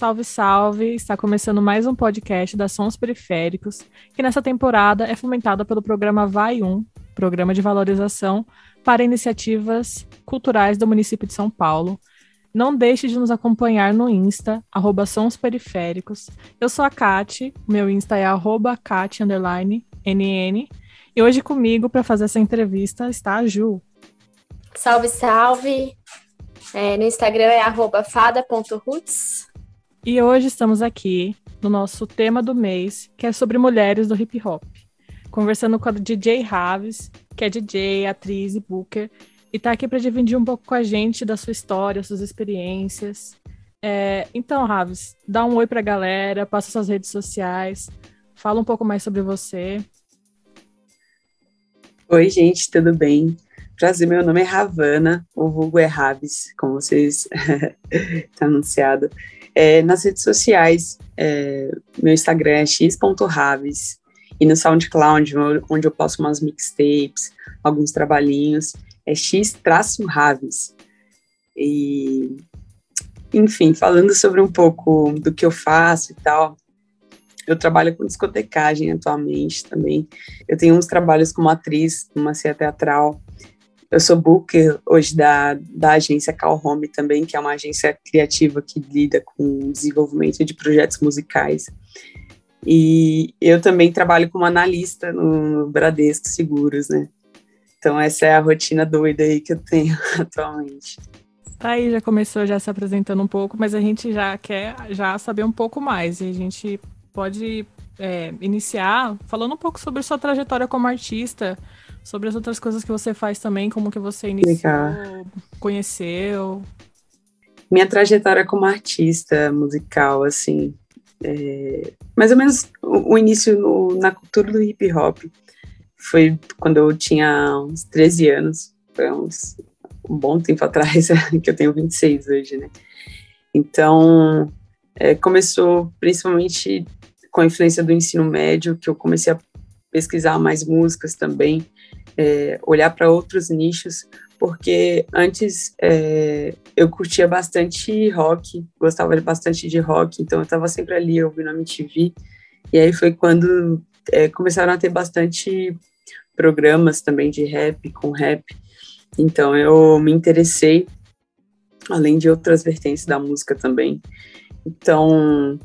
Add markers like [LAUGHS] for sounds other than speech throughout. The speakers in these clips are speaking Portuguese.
Salve, salve! Está começando mais um podcast da Sons Periféricos, que nessa temporada é fomentado pelo programa Vai Um, programa de valorização para iniciativas culturais do município de São Paulo. Não deixe de nos acompanhar no Insta, arroba Sons Periféricos. Eu sou a Kati, meu Insta é arroba Kati, NN. E hoje comigo, para fazer essa entrevista, está a Ju. Salve, salve! É, no Instagram é fada.roots. E hoje estamos aqui no nosso tema do mês, que é sobre mulheres do hip hop. Conversando com a DJ Raves, que é DJ, atriz e booker, e está aqui para dividir um pouco com a gente da sua história, suas experiências. É, então, Raves, dá um oi para a galera, passa suas redes sociais, fala um pouco mais sobre você. Oi, gente, tudo bem? Prazer, meu nome é Ravana, o vulgo é Raves, como vocês [LAUGHS] está anunciado. É, nas redes sociais, é, meu Instagram é x.raves e no SoundCloud, onde eu posto umas mixtapes, alguns trabalhinhos, é x-raves. E, enfim, falando sobre um pouco do que eu faço e tal, eu trabalho com discotecagem atualmente também. Eu tenho uns trabalhos como atriz numa cia teatral, eu sou booker hoje da, da agência Cal Home também, que é uma agência criativa que lida com desenvolvimento de projetos musicais. E eu também trabalho como analista no Bradesco Seguros, né? Então essa é a rotina doida aí que eu tenho [LAUGHS] atualmente. Tá aí, já começou já se apresentando um pouco, mas a gente já quer já saber um pouco mais. E a gente pode é, iniciar falando um pouco sobre sua trajetória como artista, sobre as outras coisas que você faz também, como que você iniciou, Legal. conheceu. Minha trajetória como artista musical, assim, é, mais ou menos o, o início no, na cultura do hip hop foi quando eu tinha uns 13 anos, foi uns, um bom tempo atrás, [LAUGHS] que eu tenho 26 hoje, né? Então, é, começou principalmente com a influência do ensino médio, que eu comecei a pesquisar mais músicas também, é, olhar para outros nichos, porque antes é, eu curtia bastante rock, gostava bastante de rock, então eu estava sempre ali ouvindo a MTV, e aí foi quando é, começaram a ter bastante programas também de rap, com rap, então eu me interessei, além de outras vertentes da música também. Então,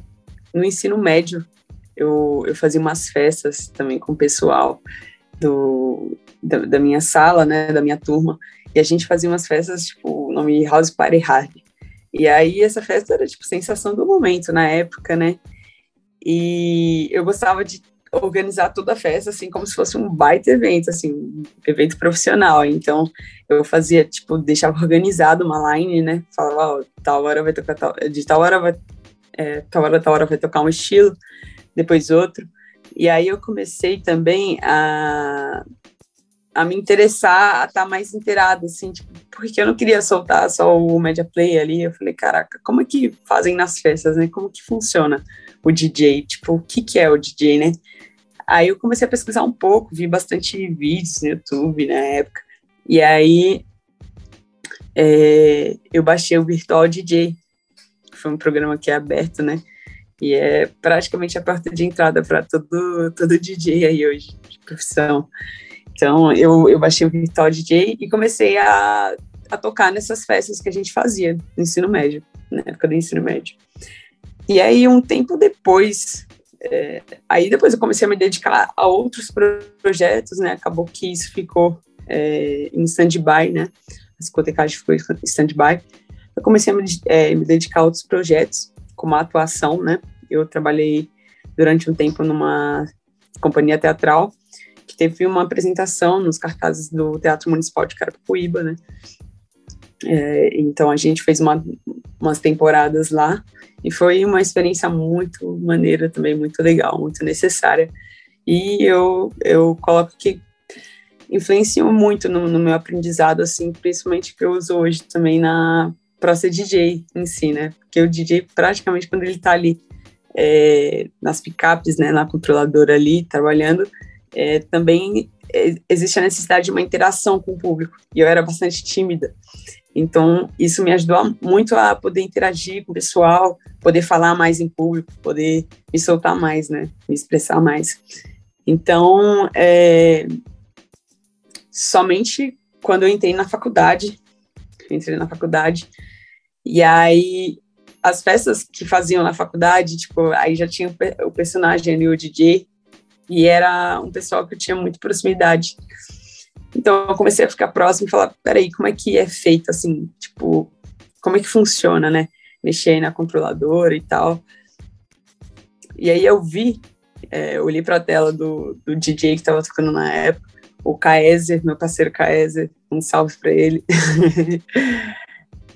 no ensino médio, eu, eu fazia umas festas também com o pessoal, do, da, da, minha sala, né, da minha turma, e a gente fazia umas festas, tipo, o nome House Party Hard. E aí essa festa era, tipo, sensação do momento na época, né, e eu gostava de organizar toda a festa, assim, como se fosse um baita evento, assim, um evento profissional, então eu fazia, tipo, deixava organizado uma line, né, falava, ó, tal hora vai tocar tal, de tal hora vai, é, tal hora, tal hora vai tocar um estilo, depois outro, e aí eu comecei também a, a me interessar, a estar tá mais inteirada, assim, tipo, porque eu não queria soltar só o Media Play ali. Eu falei, caraca, como é que fazem nas festas, né? Como que funciona o DJ? Tipo, o que que é o DJ, né? Aí eu comecei a pesquisar um pouco, vi bastante vídeos no YouTube na época. E aí é, eu baixei o Virtual DJ, que foi um programa que é aberto, né? E é praticamente a porta de entrada para todo, todo DJ aí hoje, de profissão. Então, eu, eu baixei o Virtual DJ e comecei a, a tocar nessas festas que a gente fazia no ensino médio, na época do ensino médio. E aí, um tempo depois, é, aí depois eu comecei a me dedicar a outros projetos, né? Acabou que isso ficou é, em stand-by, né? A discotecagem ficou em stand-by. Eu comecei a me, é, me dedicar a outros projetos como atuação, né? Eu trabalhei durante um tempo numa companhia teatral que teve uma apresentação nos cartazes do Teatro Municipal de Carapicuíba, né? É, então a gente fez uma, umas temporadas lá e foi uma experiência muito maneira também, muito legal, muito necessária. E eu, eu coloco que influenciou muito no, no meu aprendizado, assim, principalmente que eu uso hoje também na para ser DJ em si, né? Porque o DJ, praticamente, quando ele está ali é, nas picapes, né, na controladora ali, trabalhando, é, também é, existe a necessidade de uma interação com o público. E eu era bastante tímida. Então, isso me ajudou muito a poder interagir com o pessoal, poder falar mais em público, poder me soltar mais, né? Me expressar mais. Então, é, somente quando eu entrei na faculdade, entrei na faculdade, e aí as festas que faziam na faculdade, tipo, aí já tinha o personagem ali, o DJ, e era um pessoal que eu tinha muita proximidade. Então eu comecei a ficar próximo e falar, peraí, como é que é feito, assim, tipo, como é que funciona, né? Mexer aí na controladora e tal. E aí eu vi, é, olhei para a tela do, do DJ que estava tocando na época, o Kaeser, meu parceiro Kaeser, um salve para ele. [LAUGHS]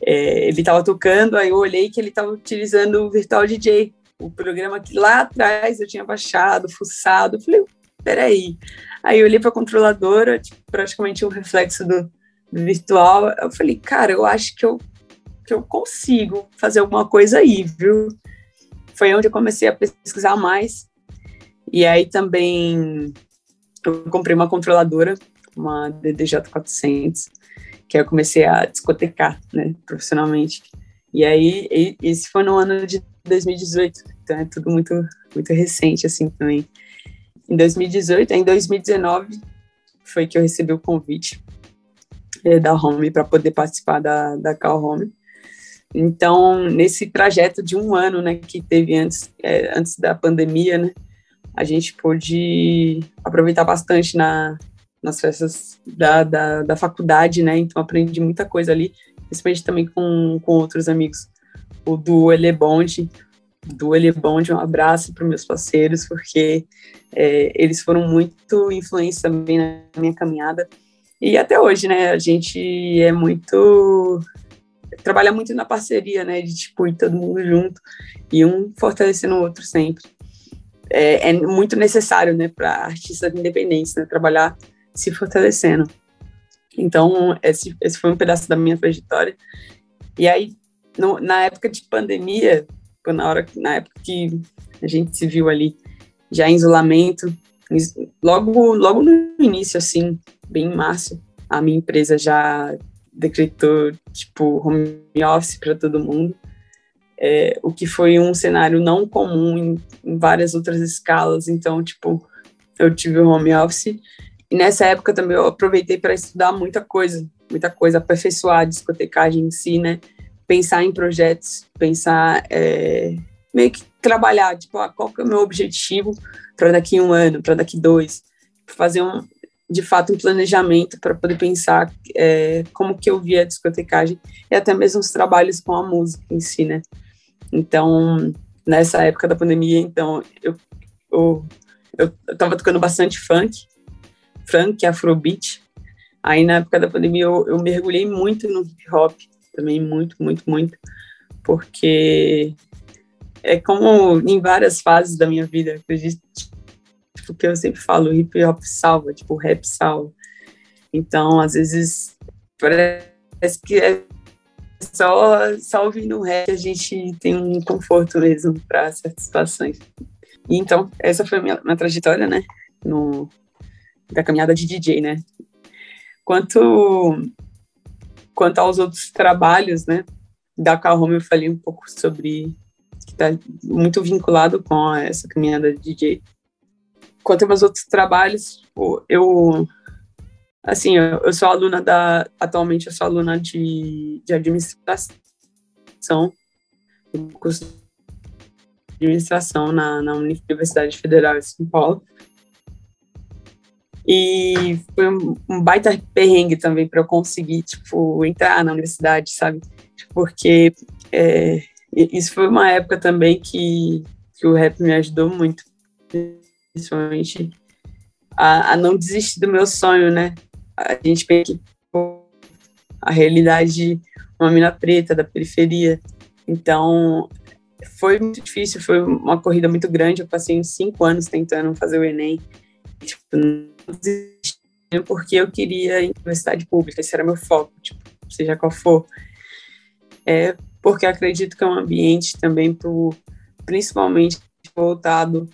é, ele estava tocando, aí eu olhei que ele estava utilizando o Virtual DJ, o programa que lá atrás eu tinha baixado, fuçado. falei, peraí. Aí eu olhei para a controladora, tipo, praticamente um reflexo do, do, virtual. Eu falei, cara, eu acho que eu, que eu consigo fazer alguma coisa aí, viu? Foi onde eu comecei a pesquisar mais. E aí também eu comprei uma controladora, uma DDJ400, que aí eu comecei a discotecar, né, profissionalmente. E aí, esse foi no ano de 2018, então é tudo muito, muito recente, assim, também. Em 2018, em 2019, foi que eu recebi o convite é, da Home para poder participar da, da Cal Home. Então, nesse trajeto de um ano, né, que teve antes, é, antes da pandemia, né, a gente pôde aproveitar bastante na, nas festas da, da, da, faculdade, né? Então aprendi muita coisa ali, principalmente também com, com outros amigos. O do Elebonde, do Elebonde, um abraço para meus parceiros, porque é, eles foram muito influentes também na minha caminhada. E até hoje, né? A gente é muito trabalha muito na parceria, né? De tipo ir todo mundo junto e um fortalecendo o outro sempre. É, é muito necessário, né, para artistas independentes, né, trabalhar se fortalecendo. Então, esse, esse foi um pedaço da minha trajetória. E aí, no, na época de pandemia, na, hora, na época que a gente se viu ali já em isolamento, logo, logo no início, assim, bem em março, a minha empresa já decretou, tipo, home office para todo mundo. É, o que foi um cenário não comum em, em várias outras escalas. Então, tipo, eu tive o home office e nessa época também eu aproveitei para estudar muita coisa, muita coisa, aperfeiçoar a discotecagem em si, né? Pensar em projetos, pensar, é, meio que trabalhar, tipo, ah, qual que é o meu objetivo para daqui um ano, para daqui dois, fazer um, de fato, um planejamento para poder pensar é, como que eu via a discotecagem e até mesmo os trabalhos com a música em si, né? Então, nessa época da pandemia, então, eu, eu, eu, tava tocando bastante funk, funk, afrobeat. Aí na época da pandemia eu, eu mergulhei muito no hip hop, também muito, muito, muito, porque é como em várias fases da minha vida, acredito, tipo, que eu sempre falo, hip hop salva, tipo, rap salva. Então, às vezes, parece que é só, só ouvindo rap que a gente tem um conforto mesmo para certas situações. E, então, essa foi a minha, minha trajetória, né, no, da caminhada de DJ, né? Quanto, quanto aos outros trabalhos, né? Da Cal Home eu falei um pouco sobre que está muito vinculado com essa caminhada de DJ. Quanto aos outros trabalhos, eu assim, eu, eu, sou aluna da atualmente eu sou aluna de, de administração, curso de administração na, na Universidade Federal de São Paulo. E foi um, um baita perrengue também para eu conseguir, tipo, entrar na universidade, sabe? Porque é, isso foi uma época também que, que o rap me ajudou muito, principalmente a, a não desistir do meu sonho, né? A gente pensa que a realidade de uma mina preta da periferia. Então, foi muito difícil, foi uma corrida muito grande. Eu passei uns cinco anos tentando fazer o Enem. Tipo, porque eu queria universidade pública, esse era meu foco, tipo, seja qual for. É porque acredito que é um ambiente também pro, principalmente voltado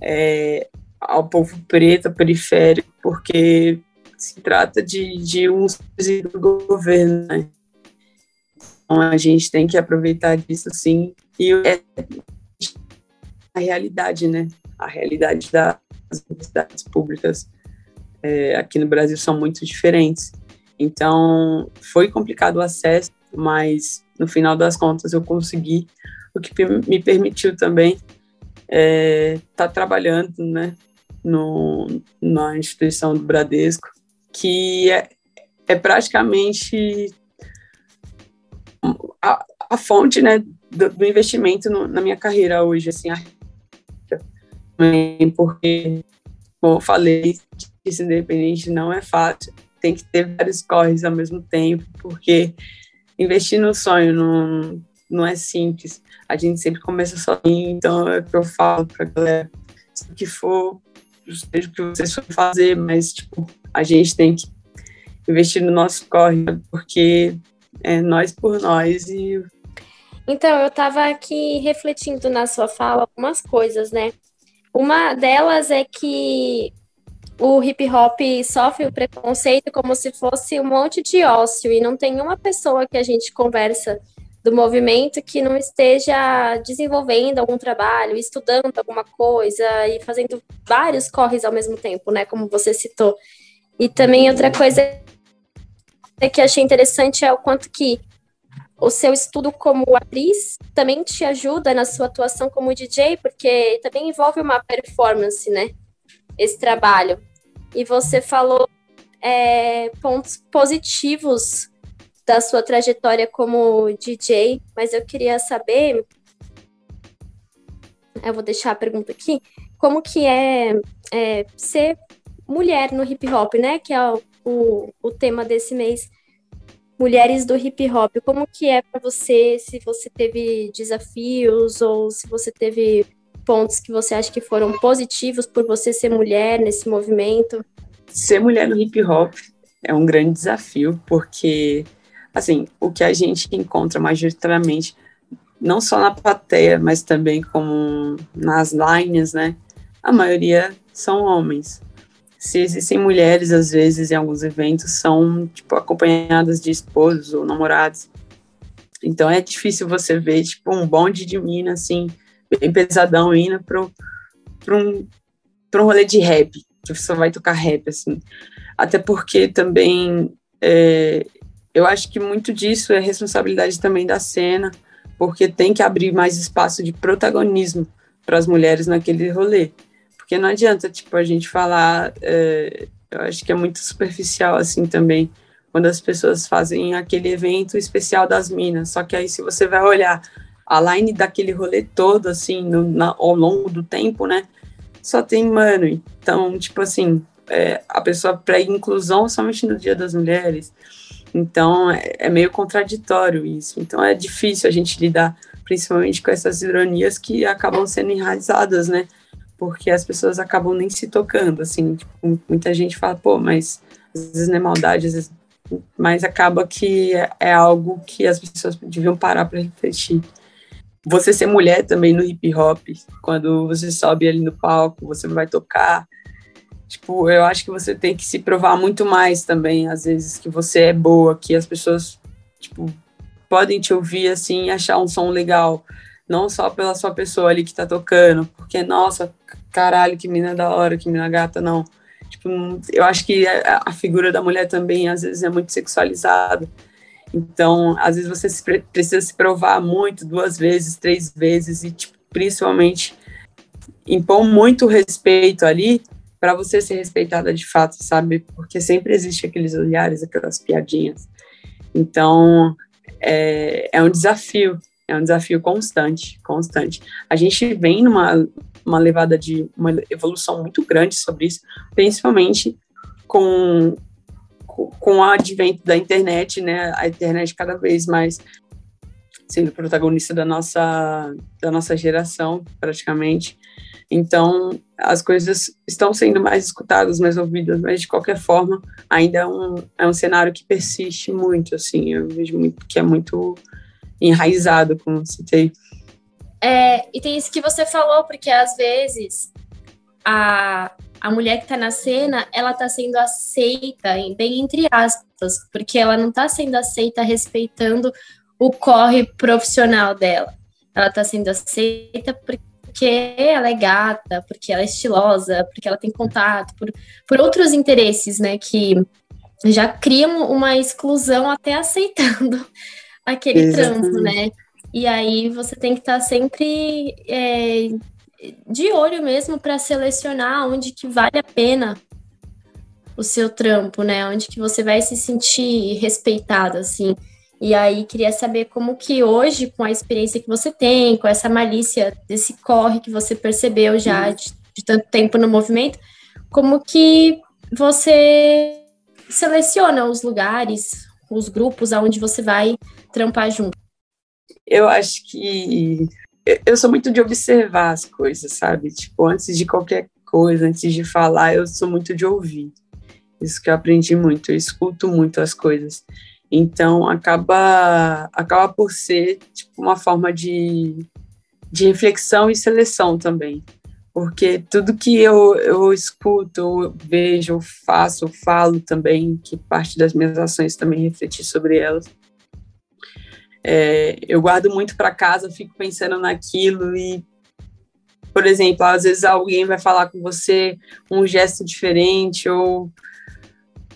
é, ao povo preto, periférico, porque se trata de, de um do governo, né? a gente tem que aproveitar disso sim. E é a realidade, né? A realidade das universidades públicas é, aqui no Brasil são muito diferentes. Então, foi complicado o acesso, mas no final das contas eu consegui, o que me permitiu também estar é, tá trabalhando, né? No, na instituição do Bradesco, que é, é praticamente a, a fonte né, do, do investimento no, na minha carreira hoje, assim, porque, como eu falei, ser independente não é fácil, tem que ter vários corres ao mesmo tempo, porque investir no sonho não, não é simples, a gente sempre começa sozinho, então é o que eu falo para galera, se que for, seja o que vocês for fazer, mas, tipo, a gente tem que investir no nosso corre, porque é nós por nós e então, eu estava aqui refletindo na sua fala algumas coisas, né? Uma delas é que o hip hop sofre o preconceito como se fosse um monte de ócio e não tem uma pessoa que a gente conversa do movimento que não esteja desenvolvendo algum trabalho, estudando alguma coisa e fazendo vários corres ao mesmo tempo, né? Como você citou. E também outra coisa que achei interessante é o quanto que o seu estudo como atriz também te ajuda na sua atuação como DJ, porque também envolve uma performance, né? Esse trabalho. E você falou é, pontos positivos da sua trajetória como DJ, mas eu queria saber. Eu vou deixar a pergunta aqui. Como que é, é ser mulher no hip hop, né? Que é o, o, tema desse mês mulheres do hip hop. Como que é para você, se você teve desafios ou se você teve pontos que você acha que foram positivos por você ser mulher nesse movimento? Ser mulher no hip hop é um grande desafio, porque assim, o que a gente encontra majoritariamente não só na plateia, mas também como nas lines, né? A maioria são homens se existem mulheres, às vezes, em alguns eventos, são, tipo, acompanhadas de esposos ou namorados. Então é difícil você ver, tipo, um bonde de mina, assim, bem pesadão, indo para um, pra um rolê de rap, que só vai tocar rap, assim. Até porque também, é, eu acho que muito disso é responsabilidade também da cena, porque tem que abrir mais espaço de protagonismo para as mulheres naquele rolê. Porque não adianta, tipo, a gente falar, é, eu acho que é muito superficial, assim, também, quando as pessoas fazem aquele evento especial das minas, só que aí se você vai olhar a line daquele rolê todo, assim, no, na, ao longo do tempo, né, só tem mano, então, tipo assim, é, a pessoa pré-inclusão somente no Dia das Mulheres, então é, é meio contraditório isso, então é difícil a gente lidar principalmente com essas ironias que acabam sendo enraizadas, né, porque as pessoas acabam nem se tocando, assim, tipo, muita gente fala, pô, mas às vezes não é maldade, às vezes, mas acaba que é, é algo que as pessoas deviam parar para refletir. Você ser mulher também no hip hop, quando você sobe ali no palco, você vai tocar, tipo, eu acho que você tem que se provar muito mais também, às vezes, que você é boa, que as pessoas, tipo, podem te ouvir assim achar um som legal não só pela sua pessoa ali que tá tocando, porque, nossa, caralho, que mina da hora, que mina gata, não. Tipo, eu acho que a figura da mulher também, às vezes, é muito sexualizada. Então, às vezes, você precisa se provar muito, duas vezes, três vezes, e, tipo, principalmente, impor muito respeito ali para você ser respeitada de fato, sabe? Porque sempre existe aqueles olhares, aquelas piadinhas. Então, é, é um desafio é um desafio constante, constante. A gente vem numa uma levada de uma evolução muito grande sobre isso, principalmente com com o advento da internet, né? A internet cada vez mais sendo protagonista da nossa da nossa geração, praticamente. Então, as coisas estão sendo mais escutadas, mais ouvidas, mas de qualquer forma, ainda é um, é um cenário que persiste muito, assim, eu vejo muito, que é muito enraizado, como citei. É, e tem isso que você falou, porque às vezes a, a mulher que está na cena, ela está sendo aceita, bem entre aspas, porque ela não está sendo aceita respeitando o corre profissional dela. Ela está sendo aceita porque ela é gata, porque ela é estilosa, porque ela tem contato, por, por outros interesses, né, que já criam uma exclusão até aceitando aquele Exatamente. trampo, né? E aí você tem que estar tá sempre é, de olho mesmo para selecionar onde que vale a pena o seu trampo, né? Onde que você vai se sentir respeitado, assim. E aí queria saber como que hoje, com a experiência que você tem, com essa malícia desse corre que você percebeu já de, de tanto tempo no movimento, como que você seleciona os lugares, os grupos aonde você vai trampar junto? Eu acho que eu sou muito de observar as coisas, sabe? Tipo, antes de qualquer coisa, antes de falar, eu sou muito de ouvir. Isso que eu aprendi muito, eu escuto muito as coisas. Então, acaba, acaba por ser tipo, uma forma de, de reflexão e seleção também. Porque tudo que eu, eu escuto, vejo, faço, falo também, que parte das minhas ações também refletir sobre elas, é, eu guardo muito para casa, fico pensando naquilo e, por exemplo, às vezes alguém vai falar com você um gesto diferente ou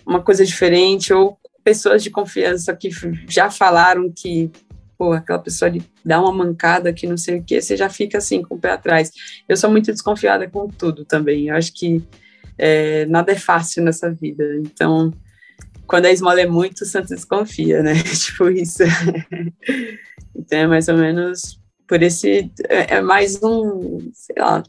uma coisa diferente ou pessoas de confiança que já falaram que pô, aquela pessoa ali dá uma mancada que não sei o que, você já fica assim com o pé atrás. Eu sou muito desconfiada com tudo também. Eu acho que é, nada é fácil nessa vida. Então, quando a esmola é muito, o santo desconfia, né? [LAUGHS] tipo isso. [LAUGHS] então é mais ou menos por esse. É, é mais um, sei lá,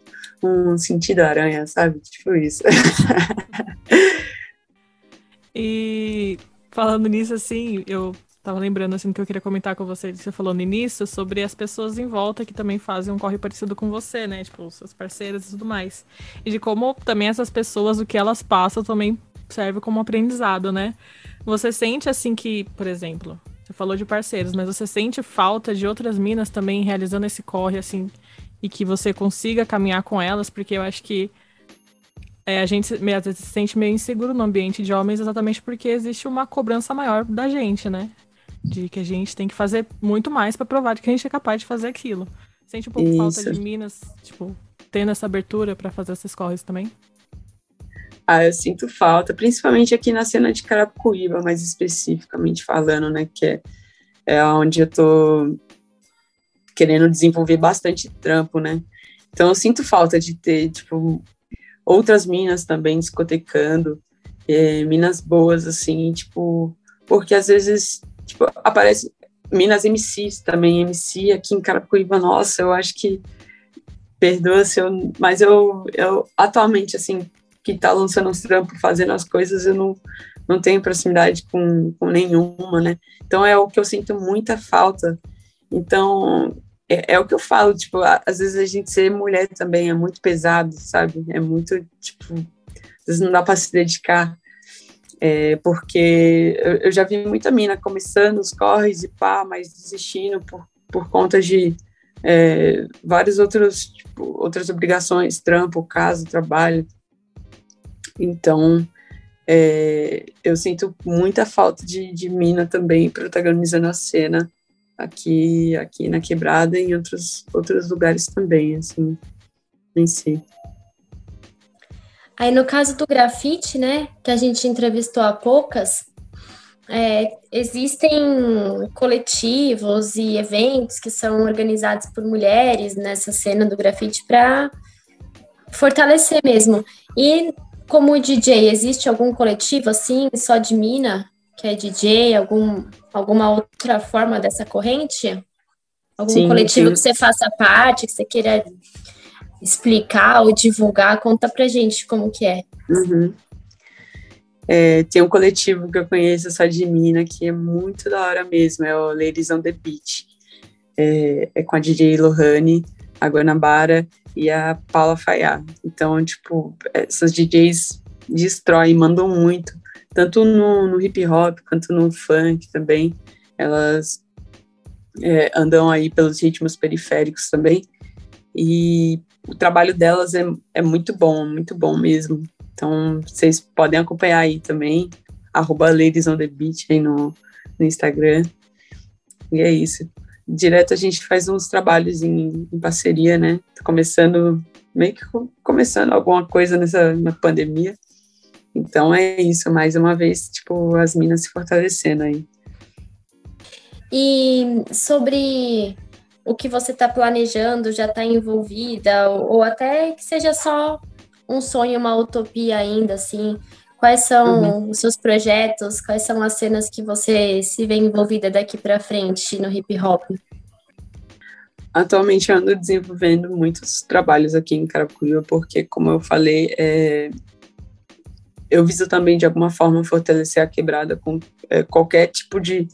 um sentido aranha, sabe? Tipo isso. [LAUGHS] e falando nisso, assim, eu tava lembrando assim que eu queria comentar com você, você falou no início, sobre as pessoas em volta que também fazem um corre parecido com você, né? Tipo, seus parceiros e tudo mais. E de como também essas pessoas, o que elas passam também serve como aprendizado, né? Você sente assim que, por exemplo, você falou de parceiros, mas você sente falta de outras minas também realizando esse corre, assim, e que você consiga caminhar com elas, porque eu acho que é, a gente às vezes se sente meio inseguro no ambiente de homens exatamente porque existe uma cobrança maior da gente, né? De que a gente tem que fazer muito mais para provar de que a gente é capaz de fazer aquilo. Sente um pouco Isso. falta de minas, tipo, tendo essa abertura para fazer esses corres também? Ah, eu sinto falta, principalmente aqui na cena de Carapicuíba, mais especificamente falando, né, que é, é onde eu tô querendo desenvolver bastante trampo, né? Então eu sinto falta de ter, tipo, outras minas também discotecando, é, minas boas, assim, tipo, porque às vezes, tipo, aparece minas MCs também, MC aqui em Carapicuíba, nossa, eu acho que perdoa se eu, mas eu, eu atualmente, assim, que está lançando os trampos, fazendo as coisas, eu não, não tenho proximidade com, com nenhuma, né? Então é o que eu sinto muita falta. Então, é, é, o que eu falo, tipo, às vezes a gente ser mulher também é muito pesado, sabe? É muito, tipo, às vezes não dá para se dedicar. É, porque eu, eu, já vi muita mina começando os corres e pá, mas desistindo por, por conta de é, várias outras, tipo, outras obrigações, trampo, casa, trabalho. Então, é, eu sinto muita falta de, de mina também protagonizando a cena aqui, aqui na Quebrada e em outros, outros lugares também, assim, em si. Aí, no caso do grafite, né, que a gente entrevistou há poucas, é, existem coletivos e eventos que são organizados por mulheres nessa cena do grafite para fortalecer mesmo. E como DJ, existe algum coletivo assim, só de mina, que é DJ, algum, alguma outra forma dessa corrente? Algum sim, coletivo sim. que você faça parte, que você queira explicar ou divulgar? Conta pra gente como que é. Uhum. É, tem um coletivo que eu conheço só de mina, que é muito da hora mesmo, é o Ladies on the Beach. É, é com a DJ Lohane, a Guanabara e a Paula Fayá. Então, tipo, essas DJs destroem, mandam muito, tanto no, no hip hop quanto no funk também. Elas é, andam aí pelos ritmos periféricos também. E o trabalho delas é, é muito bom, muito bom mesmo. Então, vocês podem acompanhar aí também, arroba Ladies on the Beach aí no, no Instagram. E é isso. Direto a gente faz uns trabalhos em, em parceria, né? Tá começando, meio que começando alguma coisa nessa na pandemia. Então é isso, mais uma vez, tipo, as minas se fortalecendo aí. E sobre o que você está planejando, já está envolvida, ou, ou, até que seja só um sonho, uma utopia ainda, assim, quais são uhum. os seus projetos, quais são as cenas que você se vê envolvida daqui para frente no hip hop? Atualmente eu ando desenvolvendo muitos trabalhos aqui em Carapicuíba, porque, como eu falei, é, eu viso também, de alguma forma, fortalecer a quebrada com é, qualquer tipo de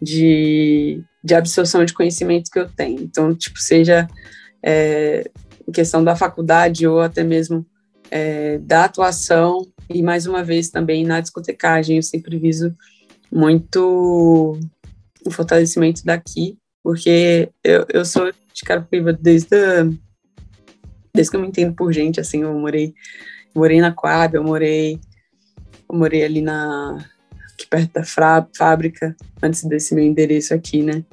de, de absorção de conhecimentos que eu tenho. Então, tipo, seja é, em questão da faculdade ou até mesmo é, da atuação e, mais uma vez, também na discotecagem, eu sempre viso muito o fortalecimento daqui, porque eu, eu sou de Carapicuíba desde, desde que eu me entendo por gente, assim, eu morei, morei na Coab, eu morei, eu morei ali na aqui perto da fábrica, antes desse meu endereço aqui, né?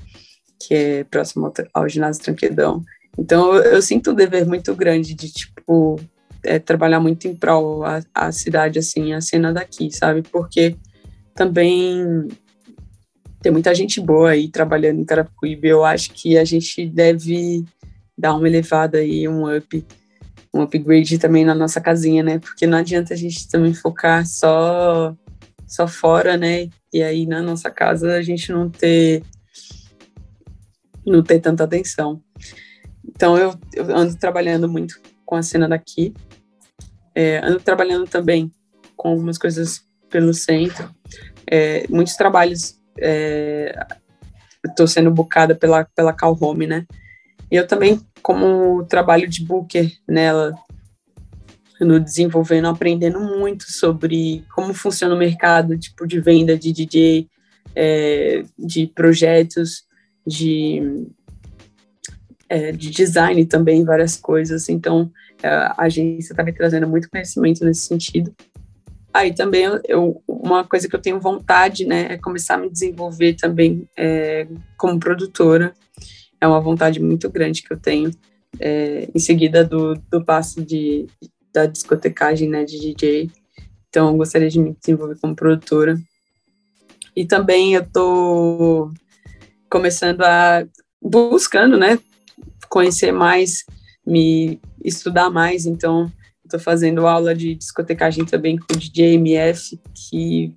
Que é próximo ao, ao ginásio Tranquedão. Então, eu, eu, sinto um dever muito grande de, tipo, é, trabalhar muito em prol a, a cidade, assim, a cena daqui, sabe? Porque também tem muita gente boa aí trabalhando em Carapicuíba. Eu acho que a gente deve dar uma elevada aí, um up, um upgrade também na nossa casinha, né? Porque não adianta a gente também focar só só fora, né? E aí na nossa casa a gente não ter não ter tanta atenção. Então eu, eu ando trabalhando muito com a cena daqui, é, ando trabalhando também com algumas coisas pelo centro, é, muitos trabalhos é, estou sendo bucada pela pela Cal Home, né? E eu também como trabalho de booker nela no desenvolvendo, aprendendo muito sobre como funciona o mercado, tipo, de venda de DJ, é, de projetos, de, é, de design também, várias coisas. Então, a agência está me trazendo muito conhecimento nesse sentido. Aí ah, também eu, uma coisa que eu tenho vontade, né, é começar a me desenvolver também é, como produtora. É uma vontade muito grande que eu tenho. É, em seguida do, do passo de, da discotecagem, né, de DJ. Então, eu gostaria de me desenvolver como produtora. E também eu tô começando a buscando, né, conhecer mais, me estudar mais. Então, estou fazendo aula de discotecagem também com o DJ MF, que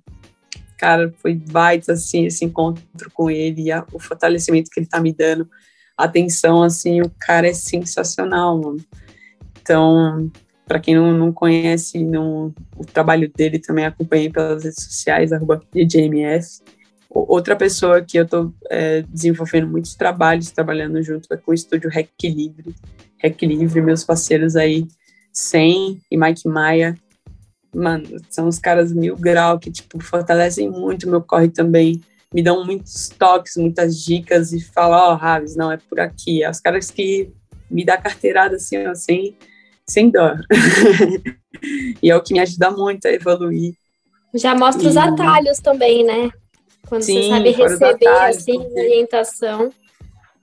cara, foi baita assim esse encontro com ele, a, o fortalecimento que ele tá me dando, atenção assim, o cara é sensacional, mano. Então, para quem não, não conhece não, o trabalho dele, também acompanhei pelas redes sociais, arroba DJMS. Outra pessoa que eu estou é, desenvolvendo muitos trabalhos, trabalhando junto é com o estúdio Rec. Rec Livre, meus parceiros aí, Sen e Mike Maia. Mano, são os caras mil grau que, tipo, fortalecem muito o meu corre também. Me dão muitos toques, muitas dicas e falam, ó, oh, Raves, não, é por aqui. É os caras que me dão carteirada assim, assim, sem dó. [LAUGHS] e é o que me ajuda muito a evoluir. Já mostra e... os atalhos também, né? Quando Sim, você sabe receber assim, porque... orientação.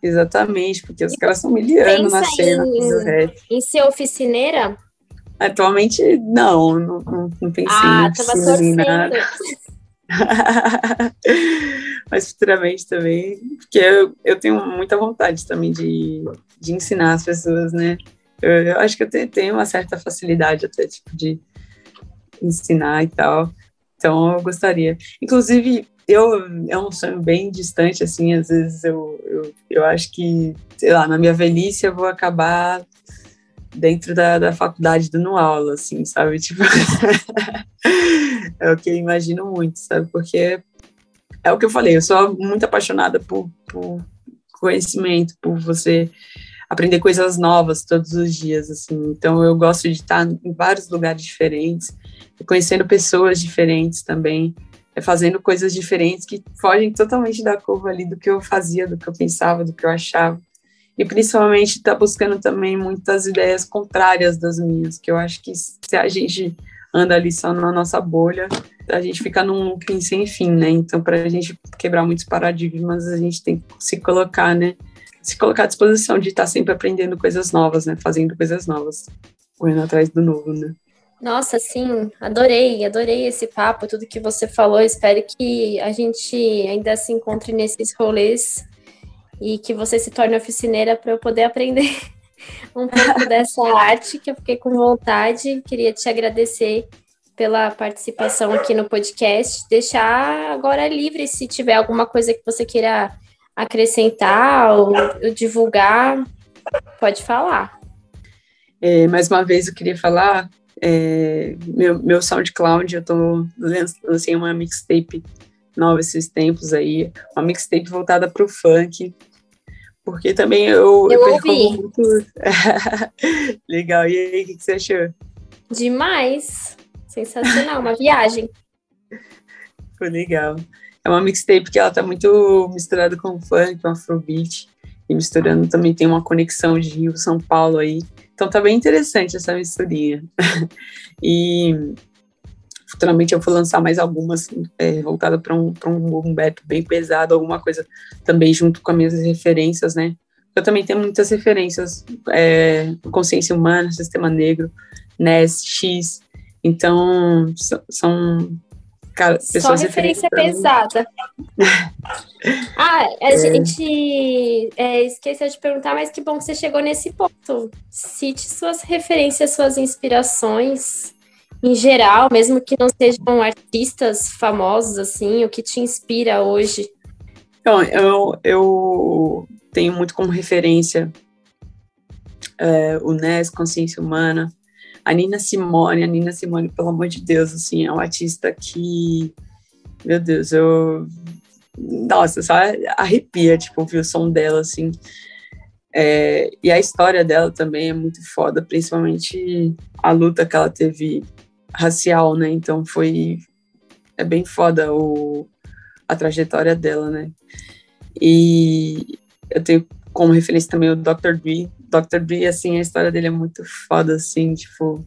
Exatamente, porque os caras são milianos na cena em, em ser oficineira? Atualmente, não, não, não, não pensei ah, em nada. [LAUGHS] Mas futuramente também, porque eu, eu tenho muita vontade também de, de ensinar as pessoas, né? Eu, eu acho que eu tenho uma certa facilidade até, tipo, de ensinar e tal. Então, eu gostaria. Inclusive, eu é um sonho bem distante, assim, às vezes eu, eu, eu acho que, sei lá, na minha velhice eu vou acabar dentro da, da faculdade dando aula, assim, sabe? [LAUGHS] Tipo, é o que eu imagino muito, sabe? Porque é o que eu falei, eu sou muito apaixonada por, por conhecimento, por você aprender coisas novas todos os dias, assim. Então eu gosto de estar em vários lugares diferentes, conhecendo pessoas diferentes também, é, fazendo coisas diferentes que fogem totalmente da curva ali do que eu fazia, do que eu pensava, do que eu achava. E principalmente estar tá buscando também muitas ideias contrárias das minhas, que eu acho que se a gente anda ali só na nossa bolha, a gente fica num looping sem fim, né? Então, para a gente quebrar muitos paradigmas, a gente tem que se colocar, né? Se colocar à disposição de estar tá sempre aprendendo coisas novas, né? Fazendo coisas novas, correndo atrás do novo, né? Nossa, sim, adorei, adorei esse papo, tudo que você falou. Espero que a gente ainda se encontre nesses rolês e que você se torne oficineira para eu poder aprender [LAUGHS] um pouco [LAUGHS] dessa arte que eu fiquei com vontade. Queria te agradecer pela participação aqui no podcast. Deixar agora livre se tiver alguma coisa que você queira acrescentar ou, ou divulgar, pode falar. É, mais uma vez eu queria falar é, meu, meu SoundCloud, eu tô lancei uma mixtape nova esses tempos aí, uma mixtape voltada pro funk, porque também eu, eu, eu ouvi. muito. [LAUGHS] Legal, e aí, o que, você achou? Demais, sensacional, uma viagem. Foi legal. É uma mixtape que ela tá muito misturada com funk, com afrobeat, e misturando também tem uma conexão de Rio, São Paulo aí, então tá bem interessante essa misturinha. e futuramente eu vou lançar mais algumas é, voltada para um, um boom bem pesado, alguma coisa também junto com as minhas referências, né? Eu também tenho muitas referências, é, Consciência Humana, Sistema Negro, NES, X, então são Cara, Só referência pesada. [LAUGHS] ah, a é. gente é, esqueceu de perguntar, mas que bom que você chegou nesse ponto. Cite suas referências, suas inspirações em geral, mesmo que não sejam artistas famosos, assim, o que te inspira hoje? Então, eu, eu tenho muito como referência é, o NES, Consciência Humana, a Nina Simone, a Nina Simone, pelo amor de Deus, assim, é uma artista que, meu Deus, eu, nossa, só arrepia, tipo, ouvir o som dela, assim, é, e a história dela também é muito foda, principalmente a luta que ela teve racial, né, então foi, é bem foda o, a trajetória dela, né, e eu tenho como referência também o Dr. Dre, Dr. Dre, assim, a história dele é muito foda, assim, tipo,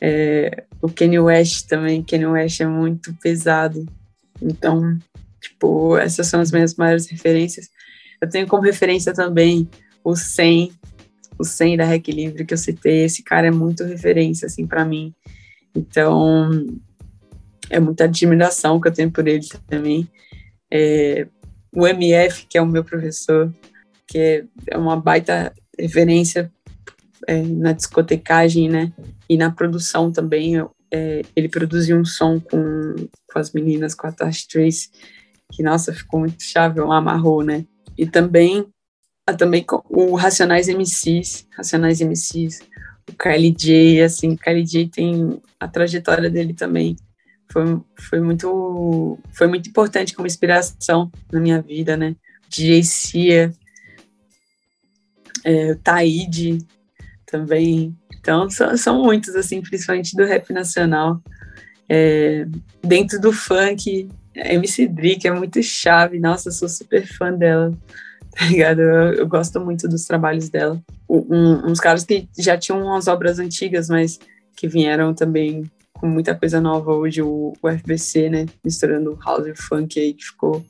é, o Kanye West também, Kanye West é muito pesado, então, tipo, essas são as minhas maiores referências. Eu tenho como referência também o 100, o 100 da Rec Livre que eu citei, esse cara é muito referência, assim, para mim, então, é muita admiração que eu tenho por ele também. É, o MF, que é o meu professor, que é uma baita referência é, na discotecagem, né? E na produção também. É, ele produziu um som com, com as meninas, com a Tash Trace, que, nossa, ficou muito chave, amarrou, né? E também, também o Racionais MCs, Racionais MCs, o Kylie J, assim, Kylie J tem a trajetória dele também. Foi, foi, muito, foi muito importante como inspiração na minha vida, né? DJ Cia, é, Taíde também. Então, são, são muitos, assim, principalmente do rap nacional. É, dentro do funk, MC Drick é muito chave. Nossa, sou super fã dela, [LAUGHS] tá ligado? Eu, eu gosto muito dos trabalhos dela. Um, uns caras que já tinham umas obras antigas, mas que vieram também com muita coisa nova hoje, o, o FBC, né? Misturando house e funk aí, que ficou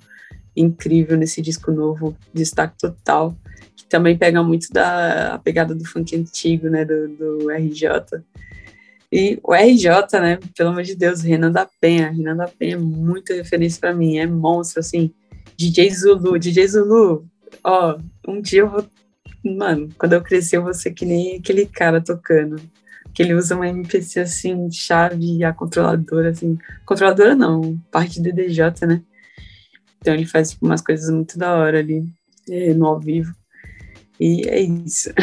incrível nesse disco novo, destaque total também pega muito da pegada do funk antigo, né, do, do RJ. E o RJ, né, pelo amor de Deus, Renan da Penha, Renan da Penha é muita referência para mim, é monstro, assim. DJ Zulu, DJ Zulu, ó, um dia eu vou, mano, quando eu crescer eu vou ser que nem aquele cara tocando, que ele usa uma MPC, assim, chave, a controladora, assim, controladora não, parte do DJ, né, então ele faz umas coisas muito da hora ali, é, no ao vivo. E é isso. [LAUGHS]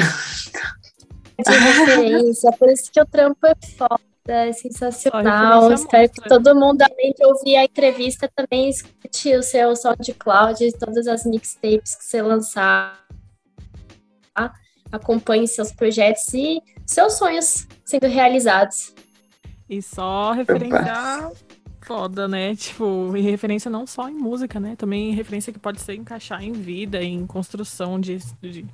De referência, por isso que o trampo é foda, é sensacional. Espero que todo mundo, além de ouvir a entrevista, também escute o seu SoundCloud, todas as mixtapes que você lançar. Acompanhe seus projetos e seus sonhos sendo realizados. E só referenciar foda, né? Tipo, em referência não só em música, né? Também em referência que pode ser encaixar em vida, em construção de, de,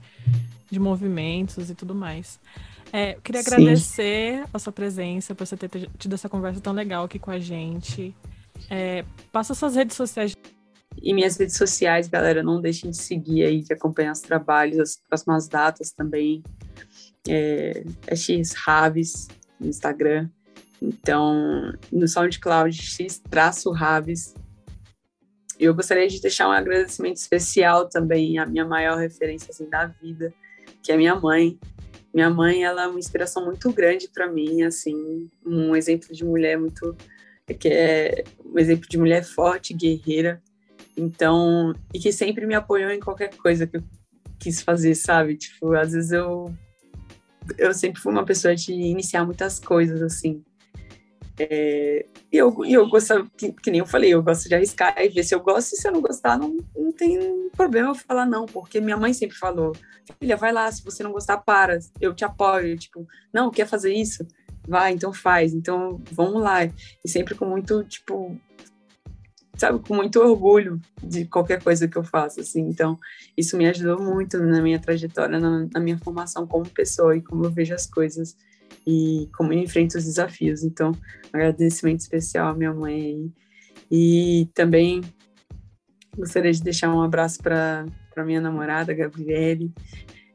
de movimentos e tudo mais. É, eu queria Sim. agradecer a sua presença, por você ter tido essa conversa tão legal aqui com a gente. É, passa suas redes sociais. E minhas redes sociais, galera, não deixem de seguir aí, de acompanhar os trabalhos, as próximas datas também. É, é X Raves no Instagram. Então, no SoundCloud, X-Raves. Eu gostaria de deixar um agradecimento especial também à minha maior referência assim, da vida, que é minha mãe, minha mãe, ela é uma inspiração muito grande para mim, assim, um exemplo de mulher muito que é um exemplo de mulher forte, guerreira. Então, e que sempre me apoiou em qualquer coisa que eu quis fazer, sabe? Tipo, às vezes eu eu sempre fui uma pessoa de iniciar muitas coisas assim. É, eu, eu gosto, que, que, nem eu falei, eu gosto de arriscar e ver se eu gosto, e se eu não gostar, não, não tem problema eu falar não, porque minha mãe sempre falou, filha, vai lá, se você não gostar, para, eu te apoio, tipo, não, quer fazer isso? Vai, então faz, então vamos lá. E sempre com muito, tipo, sabe, com muito orgulho de qualquer coisa que eu faço, assim. Então, isso me ajudou muito na minha trajetória, na, na minha formação como pessoa e como eu vejo as coisas e como eu enfrento os desafios. Então, agradecimento especial à minha mãe. E também gostaria de deixar um abraço para minha namorada, Gabriele.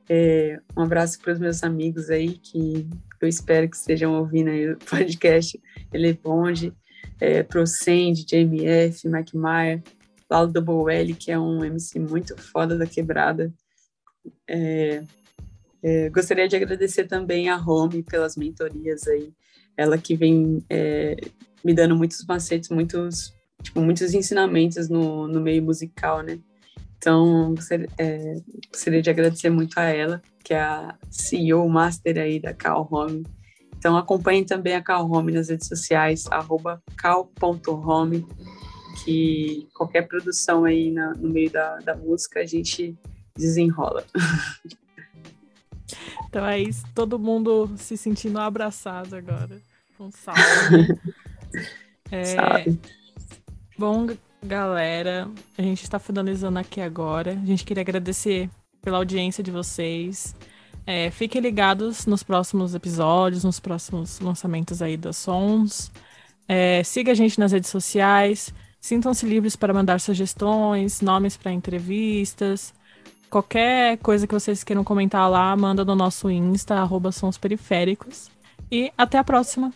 É, um abraço para os meus amigos aí, que eu espero que estejam ouvindo aí o podcast Ele Bonde, é, Sandy, JMF, Mike Maia, Laudo Double L, que é um MC muito foda da quebrada. É, é, gostaria de agradecer também a Home pelas mentorias aí, ela que vem é, me dando muitos macetes, muitos, tipo, muitos ensinamentos no, no meio musical, né? Então, gostaria, é, gostaria de agradecer muito a ela, que é a CEO Master aí da Cal Home. Então, acompanhem também a Cal Home nas redes sociais, arroba cal.home, que qualquer produção aí na, no meio da, da música a gente desenrola. [LAUGHS] Então é isso, todo mundo se sentindo abraçado agora. Um salve. [LAUGHS] é, salve. Bom, galera, a gente está finalizando aqui agora. A gente queria agradecer pela audiência de vocês. É, fiquem ligados nos próximos episódios, nos próximos lançamentos aí dos sons. É, siga a gente nas redes sociais. Sintam-se livres para mandar sugestões, nomes para entrevistas, Qualquer coisa que vocês queiram comentar lá, manda no nosso Insta, arroba Sons Periféricos. E até a próxima!